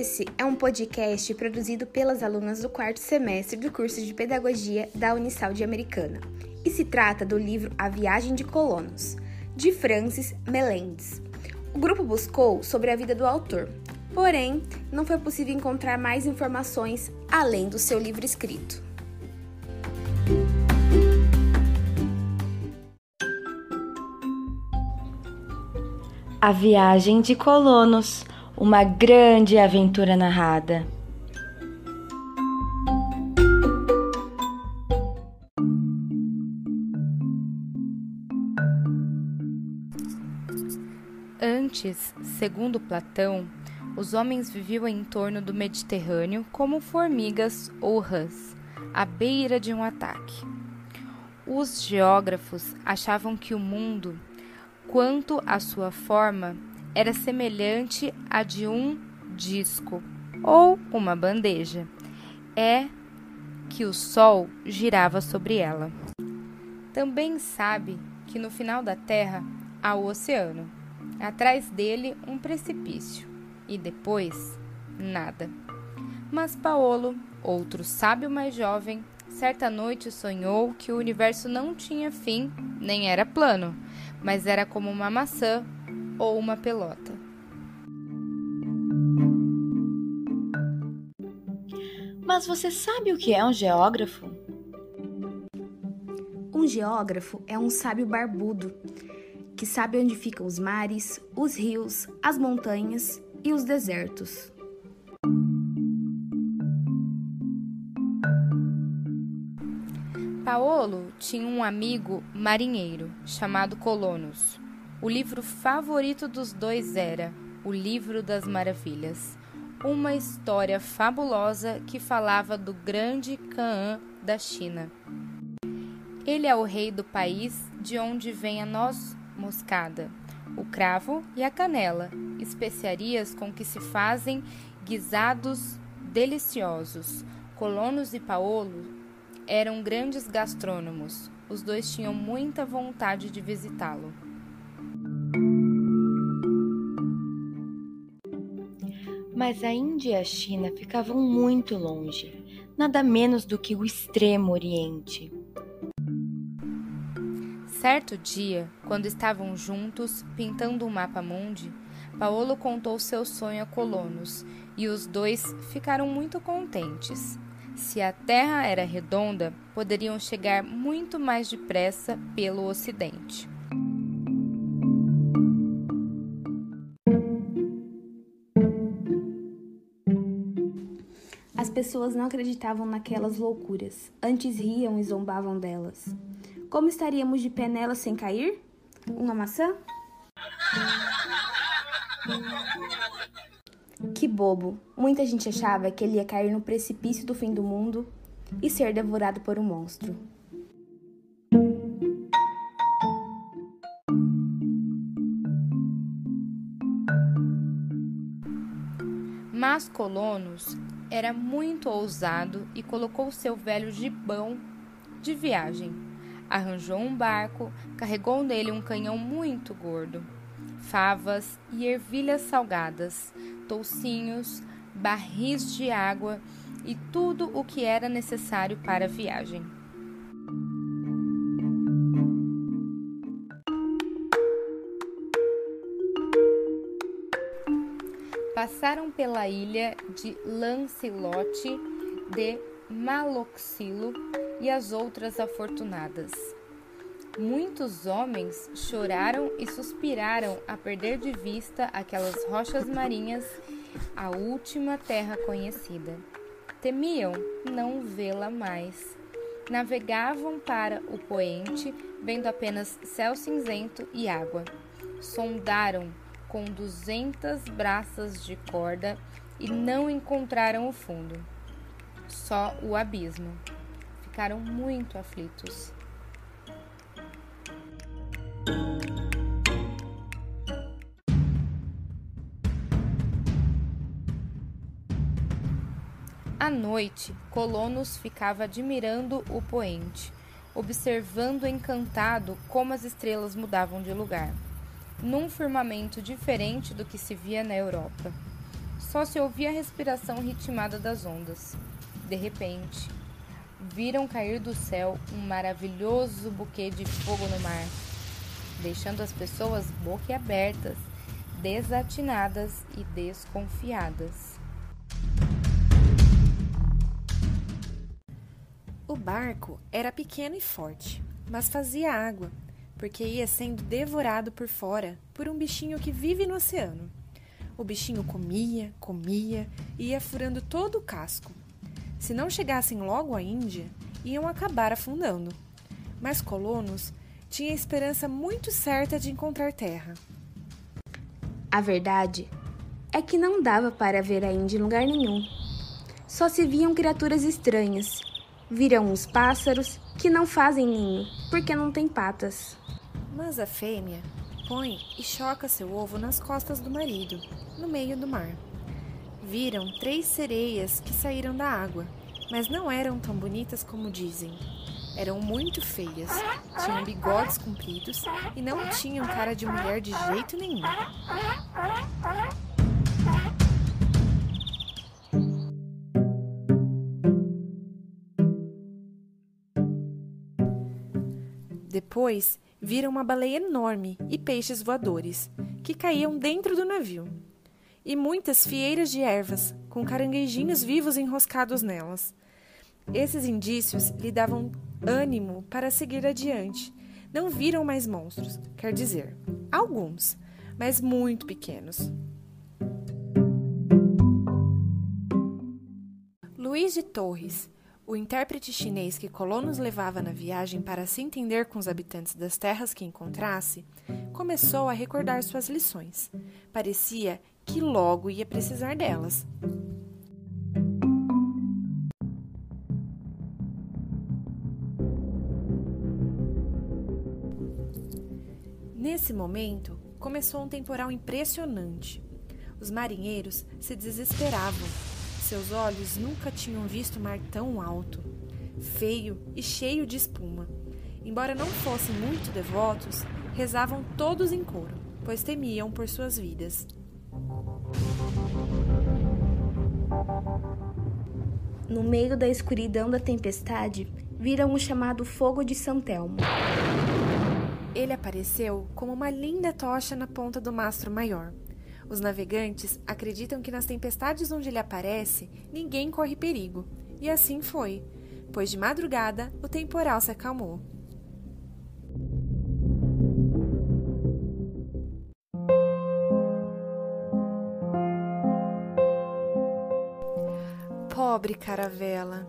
Esse é um podcast produzido pelas alunas do quarto semestre do curso de Pedagogia da Unisal de Americana e se trata do livro A Viagem de Colonos, de Francis Melendez. O grupo buscou sobre a vida do autor, porém não foi possível encontrar mais informações além do seu livro escrito. A Viagem de Colonos uma grande aventura narrada. Antes, segundo Platão, os homens viviam em torno do Mediterrâneo como formigas ou rãs, à beira de um ataque. Os geógrafos achavam que o mundo, quanto à sua forma, era semelhante à de um disco ou uma bandeja. É que o Sol girava sobre ela. Também sabe que no final da Terra há o oceano, atrás dele um precipício e depois nada. Mas Paolo, outro sábio mais jovem, certa noite sonhou que o universo não tinha fim nem era plano, mas era como uma maçã ou uma pelota. Mas você sabe o que é um geógrafo? Um geógrafo é um sábio barbudo que sabe onde ficam os mares, os rios, as montanhas e os desertos. Paolo tinha um amigo marinheiro chamado Colonos. O livro favorito dos dois era O Livro das Maravilhas, uma história fabulosa que falava do grande Canaã da China. Ele é o rei do país de onde vem a noz moscada, o cravo e a canela, especiarias com que se fazem guisados deliciosos. Colonos e Paolo eram grandes gastrônomos. Os dois tinham muita vontade de visitá-lo. Mas a Índia e a China ficavam muito longe, nada menos do que o extremo Oriente. Certo dia, quando estavam juntos pintando um mapa mundi, Paolo contou seu sonho a colonos e os dois ficaram muito contentes. Se a Terra era redonda, poderiam chegar muito mais depressa pelo Ocidente. Pessoas não acreditavam naquelas loucuras, antes riam e zombavam delas. Como estaríamos de pé nelas sem cair? Uma maçã? Que bobo! Muita gente achava que ele ia cair no precipício do fim do mundo e ser devorado por um monstro. Mas Colonos era muito ousado e colocou seu velho gibão de viagem. Arranjou um barco, carregou nele um canhão muito gordo, favas e ervilhas salgadas, toucinhos, barris de água e tudo o que era necessário para a viagem. Passaram pela ilha de Lancelote de Maloxilo e as outras afortunadas. Muitos homens choraram e suspiraram a perder de vista aquelas rochas marinhas, a última terra conhecida. Temiam não vê-la mais. Navegavam para o poente, vendo apenas céu cinzento e água. Sondaram com duzentas braças de corda e não encontraram o fundo, só o abismo. Ficaram muito aflitos. À noite, Colonos ficava admirando o poente, observando encantado como as estrelas mudavam de lugar num firmamento diferente do que se via na Europa. só se ouvia a respiração ritmada das ondas. De repente, viram cair do céu um maravilhoso buquê de fogo no mar, deixando as pessoas boquiabertas, desatinadas e desconfiadas. O barco era pequeno e forte, mas fazia água, porque ia sendo devorado por fora por um bichinho que vive no oceano. O bichinho comia, comia e ia furando todo o casco. Se não chegassem logo à Índia, iam acabar afundando. Mas colonos tinha esperança muito certa de encontrar terra. A verdade é que não dava para ver a Índia em lugar nenhum. Só se viam criaturas estranhas. Viram uns pássaros que não fazem ninho porque não têm patas. Mas a fêmea põe e choca seu ovo nas costas do marido, no meio do mar. Viram três sereias que saíram da água, mas não eram tão bonitas como dizem. Eram muito feias, tinham bigodes compridos e não tinham cara de mulher de jeito nenhum. Depois viram uma baleia enorme e peixes voadores, que caíam dentro do navio, e muitas fieiras de ervas, com caranguejinhos vivos enroscados nelas. Esses indícios lhe davam ânimo para seguir adiante. Não viram mais monstros, quer dizer, alguns, mas muito pequenos. Luiz de Torres, o intérprete chinês que Colonos levava na viagem para se entender com os habitantes das terras que encontrasse, começou a recordar suas lições. Parecia que logo ia precisar delas. Nesse momento, começou um temporal impressionante. Os marinheiros se desesperavam seus olhos nunca tinham visto mar tão alto, feio e cheio de espuma. Embora não fossem muito devotos, rezavam todos em coro, pois temiam por suas vidas. No meio da escuridão da tempestade, viram o chamado fogo de Santelmo. Ele apareceu como uma linda tocha na ponta do mastro maior. Os navegantes acreditam que nas tempestades onde ele aparece, ninguém corre perigo. E assim foi, pois de madrugada o temporal se acalmou. Pobre caravela!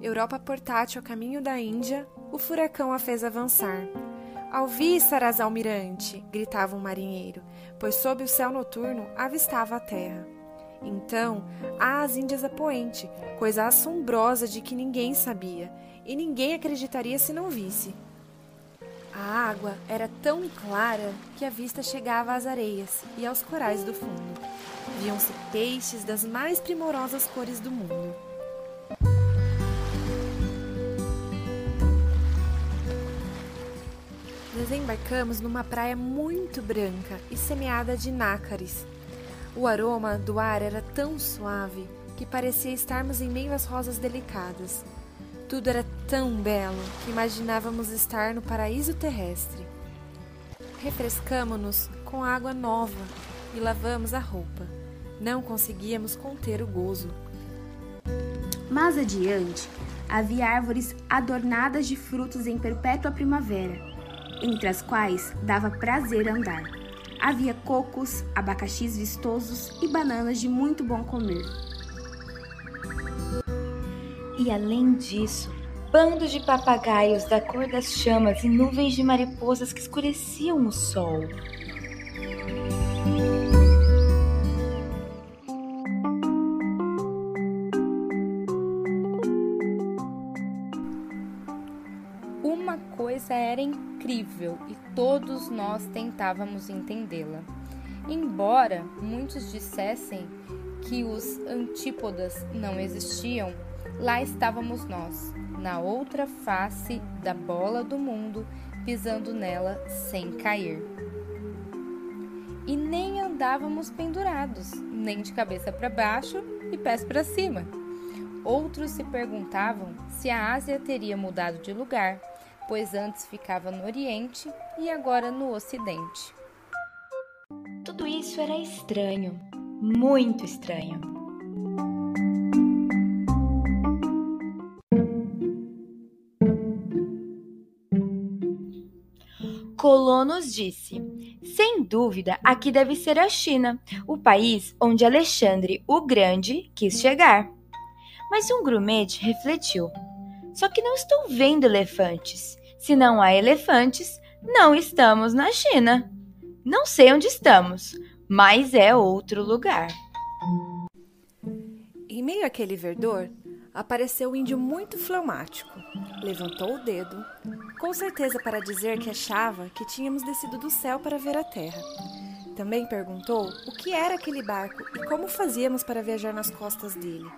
Europa portátil a caminho da Índia, o furacão a fez avançar. Alvíçaras, almirante! gritava um marinheiro, pois sob o céu noturno avistava a terra. Então, as Índias a poente, coisa assombrosa de que ninguém sabia, e ninguém acreditaria se não visse. A água era tão clara que a vista chegava às areias e aos corais do fundo. Viam-se peixes das mais primorosas cores do mundo. Desembarcamos numa praia muito branca e semeada de nácares. O aroma do ar era tão suave que parecia estarmos em meio às rosas delicadas. Tudo era tão belo que imaginávamos estar no paraíso terrestre. Refrescamo-nos com água nova e lavamos a roupa. Não conseguíamos conter o gozo. Mais adiante, havia árvores adornadas de frutos em perpétua primavera entre as quais dava prazer andar. Havia cocos, abacaxis vistosos e bananas de muito bom comer. E além disso, bandos de papagaios da cor das chamas e nuvens de mariposas que escureciam o sol. Uma coisa era incrível e todos nós tentávamos entendê-la. Embora muitos dissessem que os antípodas não existiam, lá estávamos nós, na outra face da bola do mundo, pisando nela sem cair. E nem andávamos pendurados, nem de cabeça para baixo e pés para cima. Outros se perguntavam se a Ásia teria mudado de lugar, pois antes ficava no Oriente e agora no Ocidente. Tudo isso era estranho, muito estranho. Colonos disse: Sem dúvida, aqui deve ser a China, o país onde Alexandre o Grande quis chegar. Mas um grumete refletiu: Só que não estou vendo elefantes. Se não há elefantes, não estamos na China. Não sei onde estamos, mas é outro lugar. Em meio àquele verdor, apareceu um índio muito fleumático. Levantou o dedo, com certeza para dizer que achava que tínhamos descido do céu para ver a terra. Também perguntou o que era aquele barco e como fazíamos para viajar nas costas dele.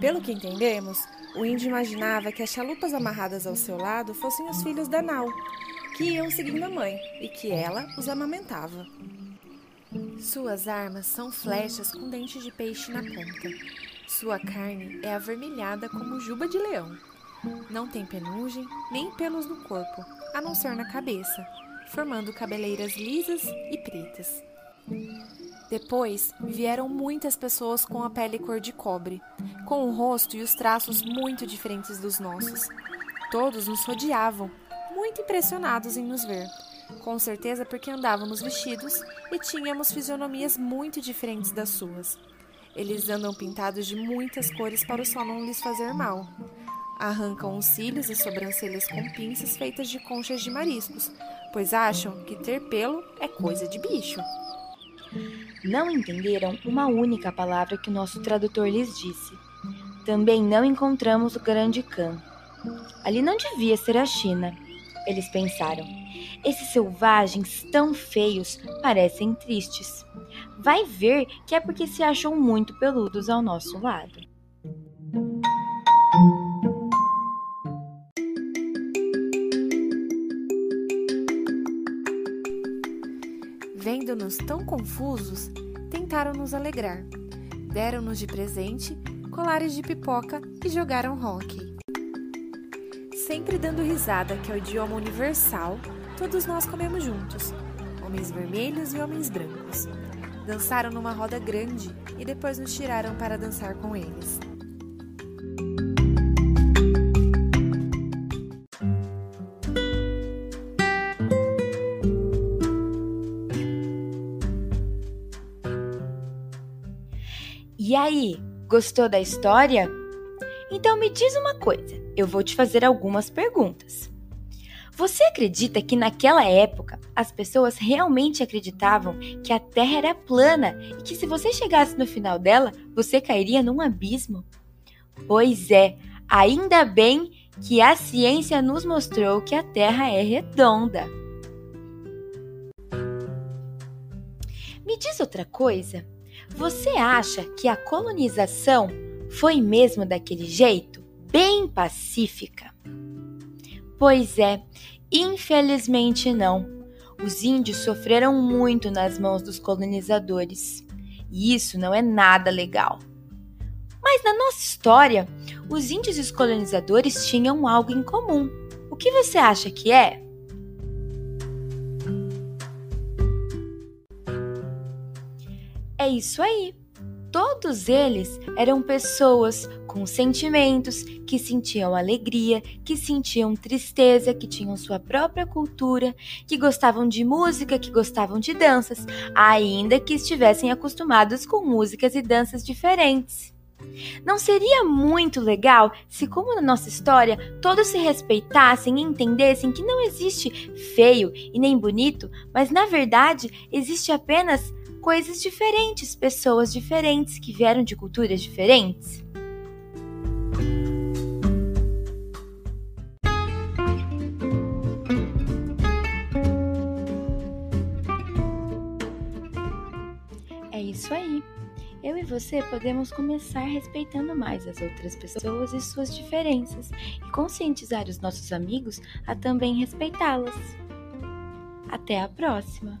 Pelo que entendemos, o índio imaginava que as chalupas amarradas ao seu lado fossem os filhos da nau, que iam seguindo a mãe e que ela os amamentava. Suas armas são flechas com dentes de peixe na ponta. Sua carne é avermelhada como juba de leão. Não tem penugem nem pelos no corpo, a não ser na cabeça, formando cabeleiras lisas e pretas. Depois vieram muitas pessoas com a pele cor de cobre, com o rosto e os traços muito diferentes dos nossos. Todos nos rodeavam, muito impressionados em nos ver. Com certeza porque andávamos vestidos e tínhamos fisionomias muito diferentes das suas. Eles andam pintados de muitas cores para o sol não lhes fazer mal. Arrancam os cílios e sobrancelhas com pinças feitas de conchas de mariscos, pois acham que ter pelo é coisa de bicho. Não entenderam uma única palavra que o nosso tradutor lhes disse. Também não encontramos o Grande Khan. Ali não devia ser a China, eles pensaram. Esses selvagens tão feios parecem tristes. Vai ver que é porque se acham muito peludos ao nosso lado. Tão confusos, tentaram nos alegrar. Deram-nos de presente colares de pipoca e jogaram hóquei. Sempre dando risada, que é o idioma universal, todos nós comemos juntos, homens vermelhos e homens brancos. Dançaram numa roda grande e depois nos tiraram para dançar com eles. Aí, gostou da história? Então me diz uma coisa, eu vou te fazer algumas perguntas. Você acredita que naquela época as pessoas realmente acreditavam que a Terra era plana e que se você chegasse no final dela, você cairia num abismo? Pois é, ainda bem que a ciência nos mostrou que a Terra é redonda. Me diz outra coisa. Você acha que a colonização foi mesmo daquele jeito? Bem pacífica? Pois é, infelizmente não. Os índios sofreram muito nas mãos dos colonizadores. E isso não é nada legal. Mas na nossa história, os índios e os colonizadores tinham algo em comum. O que você acha que é? É isso aí. Todos eles eram pessoas com sentimentos, que sentiam alegria, que sentiam tristeza, que tinham sua própria cultura, que gostavam de música, que gostavam de danças, ainda que estivessem acostumados com músicas e danças diferentes. Não seria muito legal se, como na nossa história, todos se respeitassem e entendessem que não existe feio e nem bonito, mas na verdade existe apenas coisas diferentes, pessoas diferentes que vieram de culturas diferentes? É isso aí. Eu e você podemos começar respeitando mais as outras pessoas e suas diferenças e conscientizar os nossos amigos a também respeitá-las. Até a próxima!